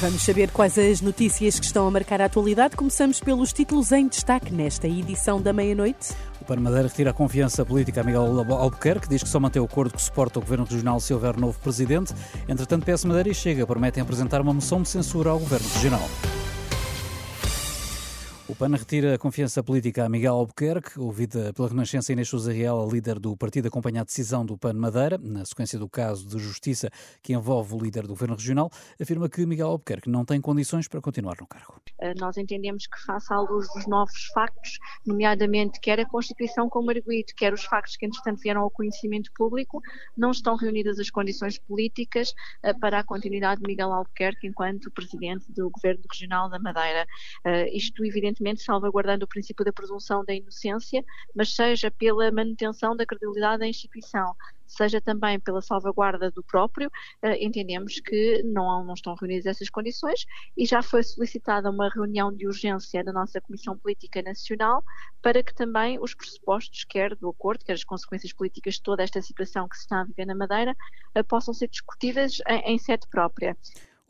Vamos saber quais as notícias que estão a marcar a atualidade. Começamos pelos títulos em destaque nesta edição da meia-noite. O PAN Madeira retira a confiança política a Miguel Albuquerque, diz que só mantém o acordo que suporta o Governo Regional se houver novo Presidente. Entretanto, PS Madeira e Chega prometem apresentar uma moção de censura ao Governo Regional. PAN retira a confiança política a Miguel Albuquerque, ouvida pela Renascença Inês Sousa Real, líder do partido, acompanha a decisão do PAN Madeira, na sequência do caso de justiça que envolve o líder do governo regional, afirma que Miguel Albuquerque não tem condições para continuar no cargo. Eh, nós entendemos que, face à luz dos novos factos, nomeadamente quer a Constituição como arguído, quer os factos que, entretanto, vieram ao conhecimento público, não estão reunidas as condições políticas eh, para a continuidade de Miguel Albuquerque enquanto presidente do governo regional da Madeira. Eh, isto, evidentemente, evidentemente salvaguardando o princípio da presunção da inocência, mas seja pela manutenção da credibilidade da instituição, seja também pela salvaguarda do próprio, eh, entendemos que não, não estão reunidas essas condições e já foi solicitada uma reunião de urgência da nossa Comissão Política Nacional para que também os pressupostos, quer do acordo, quer as consequências políticas de toda esta situação que se está a viver na Madeira, eh, possam ser discutidas em, em sede própria.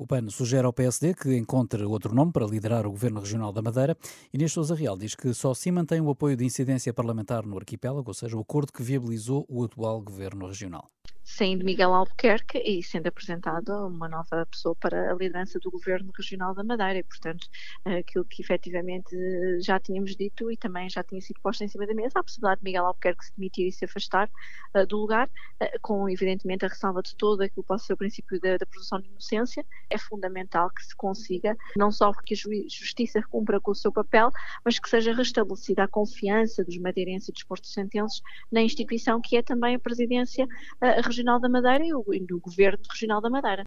O PAN sugere ao PSD que encontre outro nome para liderar o Governo Regional da Madeira. Inês Sousa Real diz que só se mantém o apoio de incidência parlamentar no arquipélago, ou seja, o acordo que viabilizou o atual Governo Regional saindo Miguel Albuquerque e sendo apresentado uma nova pessoa para a liderança do Governo Regional da Madeira. E, portanto, aquilo que efetivamente já tínhamos dito e também já tinha sido posto em cima da mesa, a possibilidade de Miguel Albuquerque se demitir e se afastar uh, do lugar, uh, com evidentemente a ressalva de todo aquilo que possa ser o princípio da, da presunção de inocência, é fundamental que se consiga não só que a Justiça cumpra com o seu papel, mas que seja restabelecida a confiança dos madeirenses e dos postos sentenços na instituição que é também a Presidência uh, Regional da Madeira e do Governo Regional da Madeira.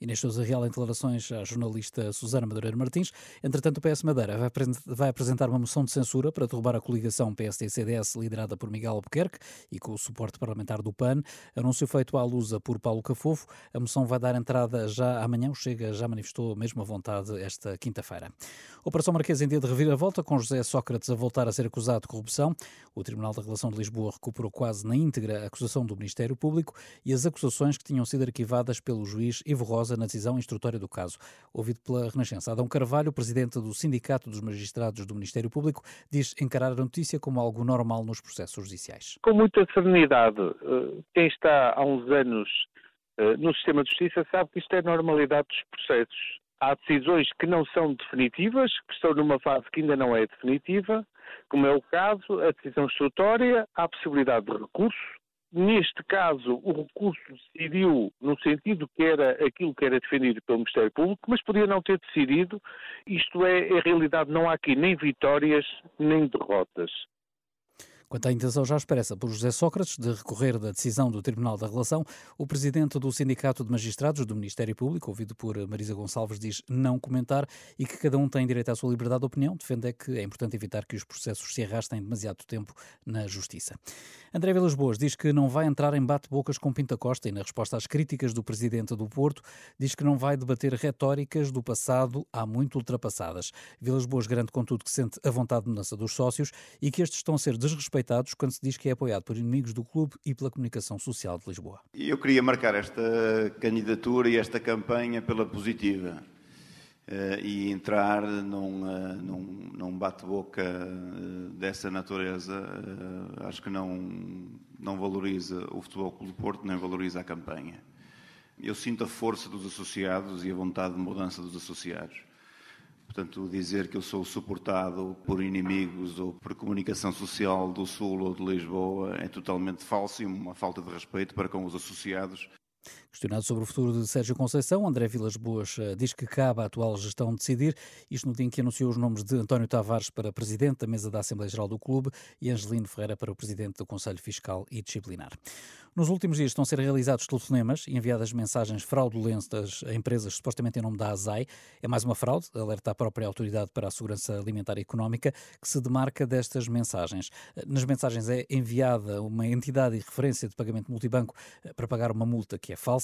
Inês Sousa Real em declarações à jornalista Susana Madureira Martins. Entretanto, o PS Madeira vai apresentar uma moção de censura para derrubar a coligação PSD-CDS liderada por Miguel Albuquerque e com o suporte parlamentar do PAN. Anúncio feito à lusa por Paulo Cafofo. A moção vai dar entrada já amanhã. O Chega já manifestou a mesma vontade esta quinta-feira. Operação Marquesa em dia de reviravolta, com José Sócrates a voltar a ser acusado de corrupção. O Tribunal da Relação de Lisboa recuperou quase na íntegra a acusação do Ministério Público e as acusações que tinham sido arquivadas pelo juiz Ivo Rosa na decisão instrutória do caso. Ouvido pela Renascença, Adão Carvalho, presidente do Sindicato dos Magistrados do Ministério Público, diz encarar a notícia como algo normal nos processos judiciais. Com muita serenidade. Eh, quem está há uns anos eh, no sistema de justiça sabe que isto é normalidade dos processos. Há decisões que não são definitivas, que estão numa fase que ainda não é definitiva, como é o caso, a decisão instrutória, há possibilidade de recurso, Neste caso, o recurso decidiu no sentido que era aquilo que era defendido pelo Ministério Público, mas podia não ter decidido. Isto é, em realidade, não há aqui nem vitórias nem derrotas. Quanto à intenção já expressa por José Sócrates de recorrer da decisão do Tribunal da Relação, o presidente do Sindicato de Magistrados do Ministério Público, ouvido por Marisa Gonçalves, diz não comentar e que cada um tem direito à sua liberdade de opinião. Defende é que é importante evitar que os processos se arrastem demasiado tempo na Justiça. André Vilas Boas diz que não vai entrar em bate-bocas com Pinta Costa e, na resposta às críticas do presidente do Porto, diz que não vai debater retóricas do passado há muito ultrapassadas. Vilas Boas garante, contudo, que sente a vontade de mudança dos sócios e que estes estão a ser desrespeitados respeitados quando se diz que é apoiado por inimigos do clube e pela comunicação social de Lisboa. Eu queria marcar esta candidatura e esta campanha pela positiva. Uh, e entrar num, uh, num, num bate-boca uh, dessa natureza, acho que não, não valoriza o Futebol Clube do Porto, nem valoriza a campanha. Eu sinto a força dos associados e a vontade de mudança dos associados. Portanto, dizer que eu sou suportado por inimigos ou por comunicação social do Sul ou de Lisboa é totalmente falso e uma falta de respeito para com os associados Questionado sobre o futuro de Sérgio Conceição, André Vilas Boas eh, diz que cabe à atual gestão decidir, isto no dia em que anunciou os nomes de António Tavares para presidente da mesa da Assembleia Geral do Clube e Angelino Ferreira para o presidente do Conselho Fiscal e Disciplinar. Nos últimos dias estão a ser realizados telefonemas e enviadas mensagens fraudulentas a empresas supostamente em nome da ASAI. É mais uma fraude, alerta a própria Autoridade para a Segurança Alimentar e Económica, que se demarca destas mensagens. Nas mensagens é enviada uma entidade e referência de pagamento multibanco eh, para pagar uma multa que é falsa,